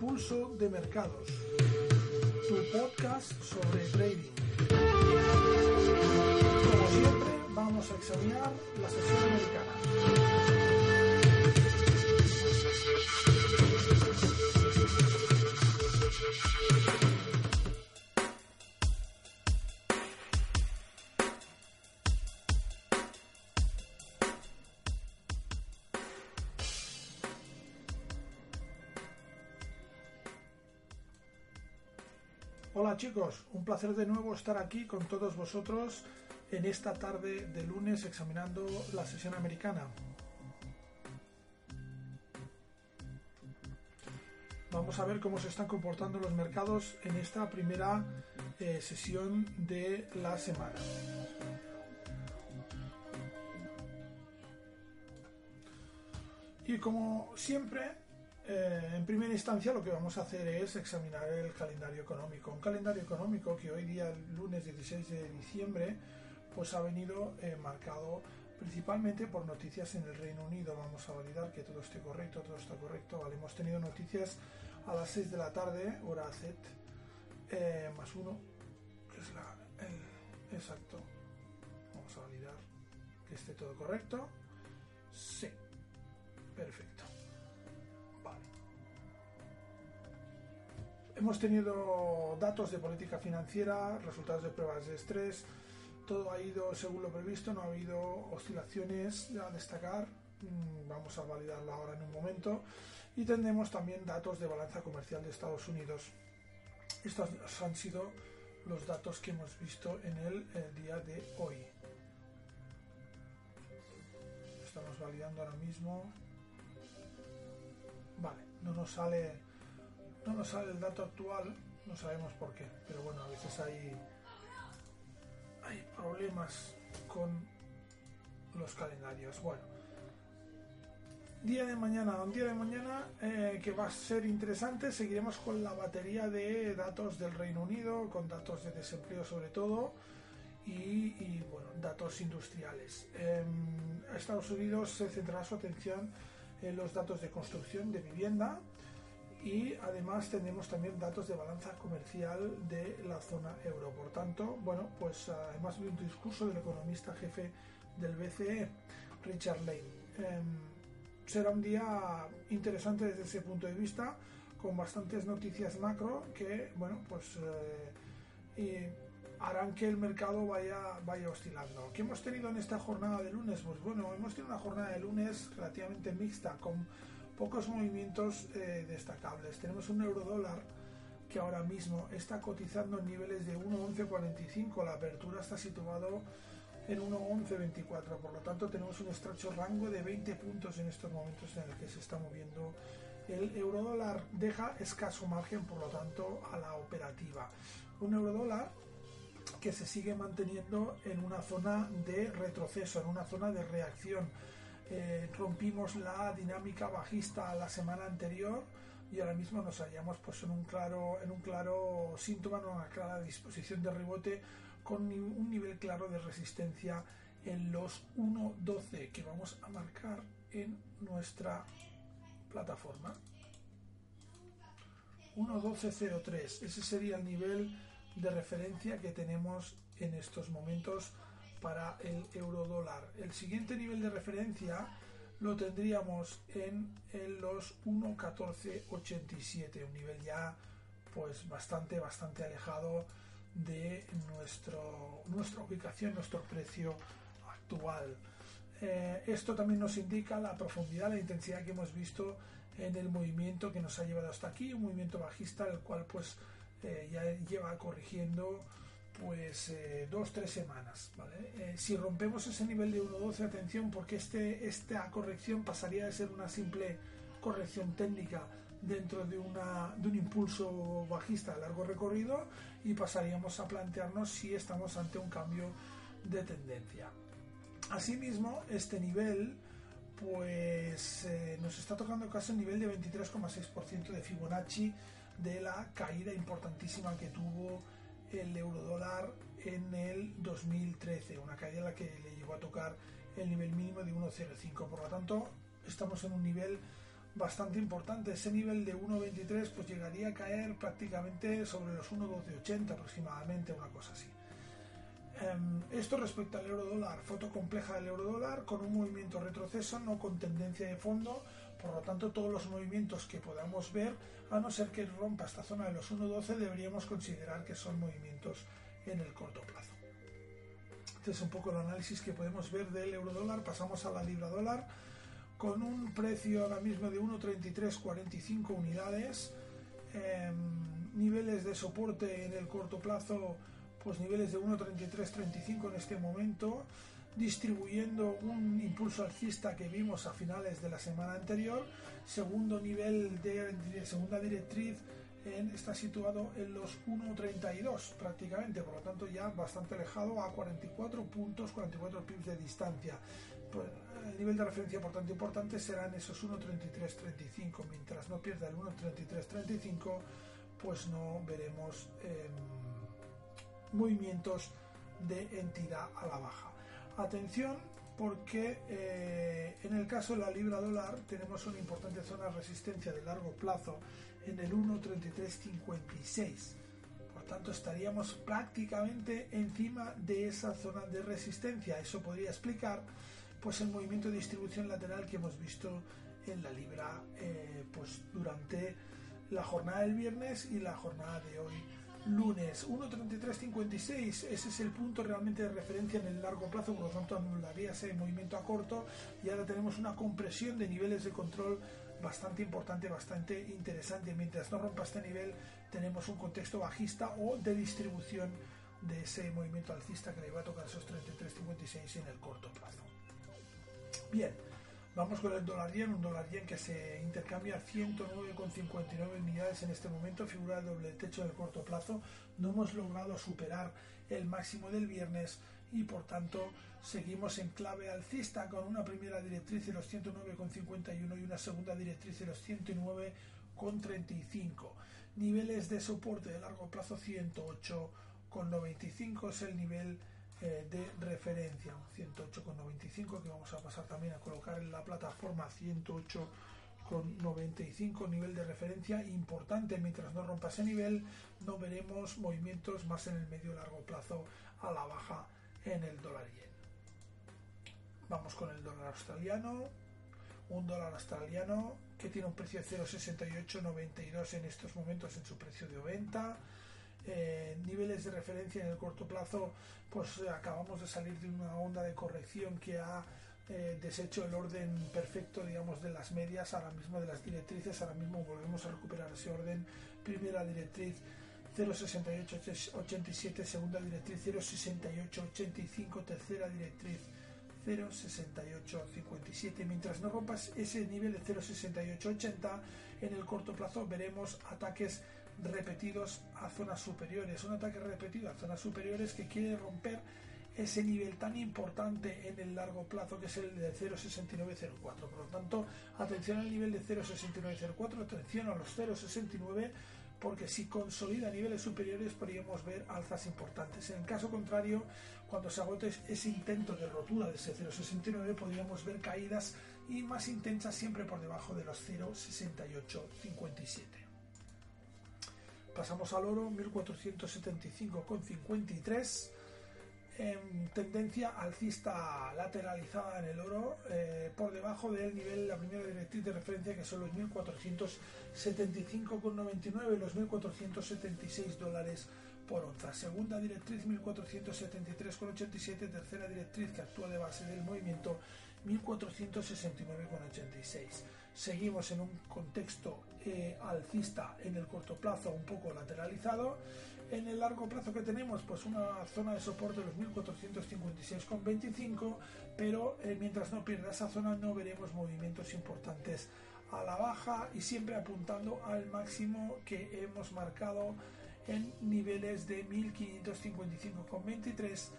Pulso de Mercados, tu podcast sobre trading. Como siempre, vamos a examinar la sesión americana. Chicos, un placer de nuevo estar aquí con todos vosotros en esta tarde de lunes examinando la sesión americana. Vamos a ver cómo se están comportando los mercados en esta primera eh, sesión de la semana. Y como siempre, eh, en primera instancia lo que vamos a hacer es examinar el calendario económico. Un calendario económico que hoy día, el lunes 16 de diciembre, pues ha venido eh, marcado principalmente por noticias en el Reino Unido. Vamos a validar que todo esté correcto, todo está correcto. Vale, hemos tenido noticias a las 6 de la tarde, hora Z, eh, más uno, que es la, el exacto. Vamos a validar que esté todo correcto. Sí, perfecto. Hemos tenido datos de política financiera, resultados de pruebas de estrés, todo ha ido según lo previsto, no ha habido oscilaciones a destacar, Mm, vamos a validarlo ahora en un momento, y tendremos también datos de balanza comercial de Estados Unidos. Estos han sido los datos que hemos visto en el día de hoy. Estamos validando ahora mismo. Vale, no nos sale no nos sale el dato actual, no sabemos por qué, pero bueno, a veces hay hay problemas con los calendarios. Bueno, día de mañana, un día de mañana eh, que va a ser interesante. Seguiremos con la batería de datos del Reino Unido, con datos de desempleo sobre todo y, bueno, datos industriales. Eh, Estados Unidos se centrará su atención en los datos de construcción de vivienda y además tenemos también datos de balanza comercial de la zona euro. Por tanto, bueno, pues además de un discurso del economista jefe del BCE, Richard Lane. Eh, será un día interesante desde ese punto de vista, con bastantes noticias macro que, bueno, pues eh, harán que el mercado vaya, vaya oscilando. ¿Qué hemos tenido en esta jornada de lunes? Pues bueno, hemos tenido una jornada de lunes relativamente mixta, con pocos movimientos eh, destacables. Tenemos un euro dólar que ahora mismo está cotizando en niveles de 1.1145, la apertura está situado en 1.1124, por lo tanto tenemos un estrecho rango de 20 puntos en estos momentos en el que se está moviendo el euro dólar deja escaso margen por lo tanto a la operativa. Un euro dólar que se sigue manteniendo en una zona de retroceso en una zona de reacción eh, rompimos la dinámica bajista la semana anterior y ahora mismo nos hallamos pues en un claro en un claro síntoma en una clara disposición de rebote con un nivel claro de resistencia en los 1.12 que vamos a marcar en nuestra plataforma. 1.1203 ese sería el nivel de referencia que tenemos en estos momentos para el euro dólar el siguiente nivel de referencia lo tendríamos en, los 1.1487 un nivel ya pues bastante bastante alejado de nuestro, nuestra ubicación, nuestro precio actual. Eh, esto también nos indica la profundidad, la intensidad que hemos visto en el movimiento que nos ha llevado hasta aquí, un movimiento bajista, el cual pues eh, ya lleva corrigiendo pues eh, dos, tres semanas. ¿vale? si rompemos ese nivel de 1.12, atención, porque este, esta corrección pasaría de ser una simple corrección técnica dentro de, una, de un impulso bajista de largo recorrido y pasaríamos a plantearnos si estamos ante un cambio de tendencia. Asimismo, este nivel pues eh, nos está tocando casi un nivel de 23,6% de Fibonacci de la caída importantísima que tuvo el euro dólar en el 2013, una caída en la que le llegó a tocar el nivel mínimo de 1,05. Por lo tanto, estamos en un nivel bastante importante. Ese nivel de 1,23 pues llegaría a caer prácticamente sobre los 1,1280 aproximadamente, una cosa así. Em, esto respecto al euro dólar, foto compleja del euro dólar con un movimiento retroceso, no con tendencia de fondo, por lo tanto todos los movimientos que podamos ver, a no ser que rompa esta zona de los 1.12, deberíamos considerar que son movimientos en el corto plazo. Este es un poco el análisis que podemos ver del euro dólar, pasamos a la libra dólar con un precio ahora mismo de 1.3345 unidades, em, niveles de soporte en el corto plazo pues niveles de 1.33-35 en este momento, distribuyendo un impulso alcista que vimos a finales de la semana anterior, segundo nivel de, segunda directriz está situado en los 1.32 prácticamente, por lo tanto ya bastante alejado a 44 puntos, 44 pips de distancia. Pues, el nivel de referencia por tanto importante serán esos 1.33-35, mientras no pierda el 1.33-35 pues no veremos... Em, movimientos de entidad a la baja. Atención porque eh, en el caso de la libra dólar tenemos una importante zona de resistencia de largo plazo en el 1.3356. Por tanto estaríamos prácticamente encima de esa zona de resistencia. Eso podría explicar pues el movimiento de distribución lateral que hemos visto en la libra eh, pues durante la jornada del viernes y la jornada de hoy lunes 1.3356 ese es el punto realmente de referencia en el largo plazo por lo tanto anularía ese movimiento a corto y ahora tenemos una compresión de niveles de control bastante importante bastante interesante. Mientras no rompa este nivel tenemos un contexto bajista o de distribución de ese movimiento alcista que le va a tocar esos 33.56 en el corto plazo. Bien Vamos con el dólar yen, un dólar yen que se intercambia a 109,59 unidades en este momento, figura de doble techo del corto plazo. No hemos logrado superar el máximo del viernes y por tanto seguimos en clave alcista con una primera directriz de los 109,51 y una segunda directriz de los 109,35. Niveles de soporte de largo plazo 108,95 es el nivel eh, de referencia, un 108,95 que vamos a pasar también a colocar en la plataforma 108,95 nivel de referencia importante. Mientras no rompa ese nivel no veremos movimientos más en el medio largo plazo a la baja en el dólar yen. Vamos con el dólar australiano. Un dólar australiano que tiene un precio de 0,6892 en estos momentos en su precio de venta eh, niveles de referencia en el corto plazo, pues eh, acabamos de salir de una onda de corrección que ha eh, deshecho el orden perfecto, digamos, de las medias, ahora mismo de las directrices, ahora mismo volvemos a recuperar ese orden. Primera directriz 06887, segunda directriz 06885, tercera directriz 06857. Mientras no rompas ese nivel de 06880, en el corto plazo veremos ataques repetidos a zonas superiores. Un ataque repetido a zonas superiores que quiere romper ese nivel tan importante en el largo plazo que es el de 0,6904. Por lo tanto, atención al nivel de 0,6904, atención a los 0,69 porque si consolida niveles superiores podríamos ver alzas importantes. En el caso contrario, cuando se agote ese intento de rotura de ese 0,69 podríamos ver caídas y más intensas siempre por debajo de los 0,6857. Pasamos al oro, 1475,53. En tendencia alcista lateralizada en el oro, eh, por debajo del nivel, la primera directriz de referencia que son los 1475,99, los 1476 dólares por onza. Segunda directriz 1473,87, tercera directriz que actúa de base del movimiento 1469,86 seguimos en un contexto eh, alcista en el corto plazo un poco lateralizado. En el largo plazo que tenemos, pues una zona de soporte de los 1456,25, pero eh, mientras no pierda esa zona no veremos movimientos importantes a la baja y siempre apuntando al máximo que hemos marcado en niveles de 1555,23,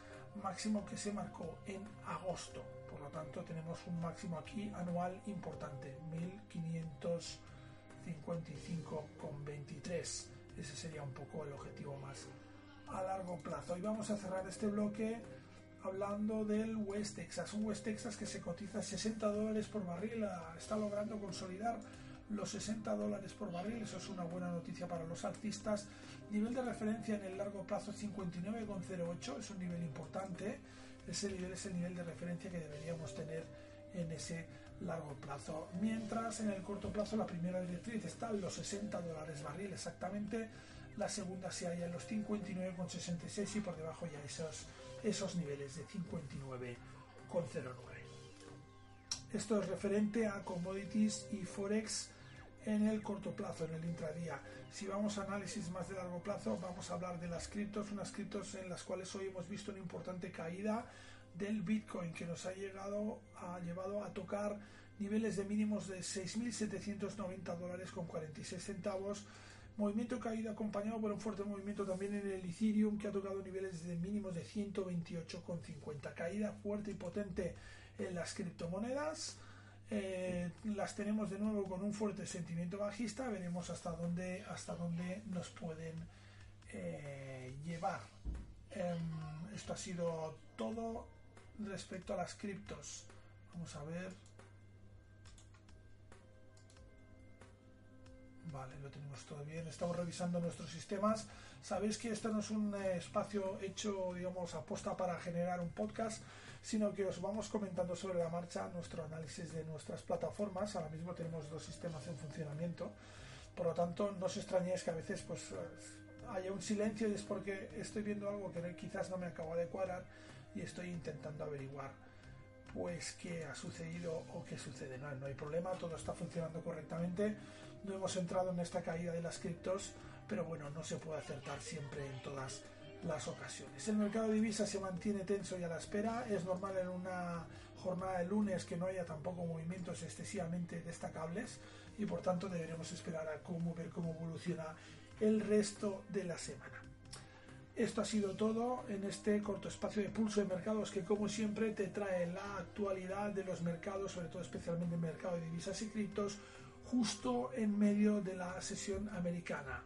máximo que se marcó en agosto. Tanto, tenemos un máximo aquí anual importante, 1555,23. Ese sería un poco el objetivo más a largo plazo. Y vamos a cerrar este bloque hablando del West Texas. Un West Texas que se cotiza a 60 dólares por barril, está logrando consolidar los 60 dólares por barril, eso es una buena noticia para los alcistas. Nivel de referencia en el largo plazo 59,08, es un nivel importante. Ese nivel es el nivel de referencia que deberíamos tener en ese largo plazo. Mientras en el corto plazo la primera directriz está en los 60 dólares barril exactamente, la segunda se halla en los 59,66 y por debajo ya esos, esos niveles de 59,09. Esto es referente a commodities y forex en el corto plazo, en el intradía. Si vamos a análisis más de largo plazo, vamos a hablar de las criptos, unas criptos en las cuales hoy hemos visto una importante caída del Bitcoin que nos ha llegado ha llevado a tocar niveles de mínimos de 6.790 dólares con 46 centavos. Movimiento caído acompañado por un fuerte movimiento también en el Ethereum que ha tocado niveles de mínimos de 128,50. Caída fuerte y potente en las criptomonedas. Eh, las tenemos de nuevo con un fuerte sentimiento bajista, veremos hasta dónde, hasta dónde nos pueden eh, llevar. Em, esto ha sido todo respecto a las criptos. Vamos a ver. Vale, lo tenemos todo bien. Estamos revisando nuestros sistemas. Sabéis que esto no es un eh, espacio hecho, digamos, aposta para generar un podcast sino que os vamos comentando sobre la marcha nuestro análisis de nuestras plataformas. Ahora mismo tenemos dos sistemas en funcionamiento, por lo tanto no os extrañéis que a veces pues haya un silencio y es porque estoy viendo algo que quizás no me acabo de cuadrar y estoy intentando averiguar pues qué ha sucedido o qué sucede. No, no hay problema, todo está funcionando correctamente. No hemos entrado en esta caída de las criptos, pero bueno, no se puede acertar siempre en todas las ocasiones. El mercado de divisas se mantiene tenso y a la espera. Es normal en una jornada de lunes que no haya tampoco movimientos excesivamente destacables y por tanto deberemos esperar a cómo ver cómo evoluciona el resto de la semana. Esto ha sido todo en este corto espacio de pulso de mercados que como siempre te trae la actualidad de los mercados, sobre todo especialmente el mercado de divisas y criptos, justo en medio de la sesión americana.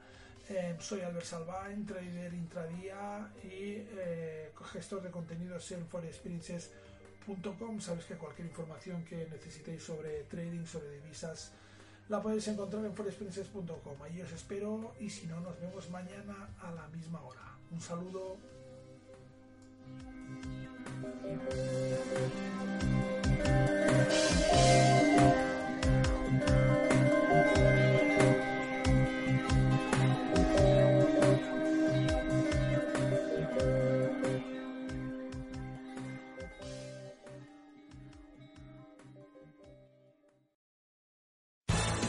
Eh, soy Albert Salvain, trader intradía y eh, gestor de contenidos en forexperiences.com. Sabes que cualquier información que necesitéis sobre trading, sobre divisas, la podéis encontrar en forexperiences.com. Allí os espero y si no, nos vemos mañana a la misma hora. Un saludo.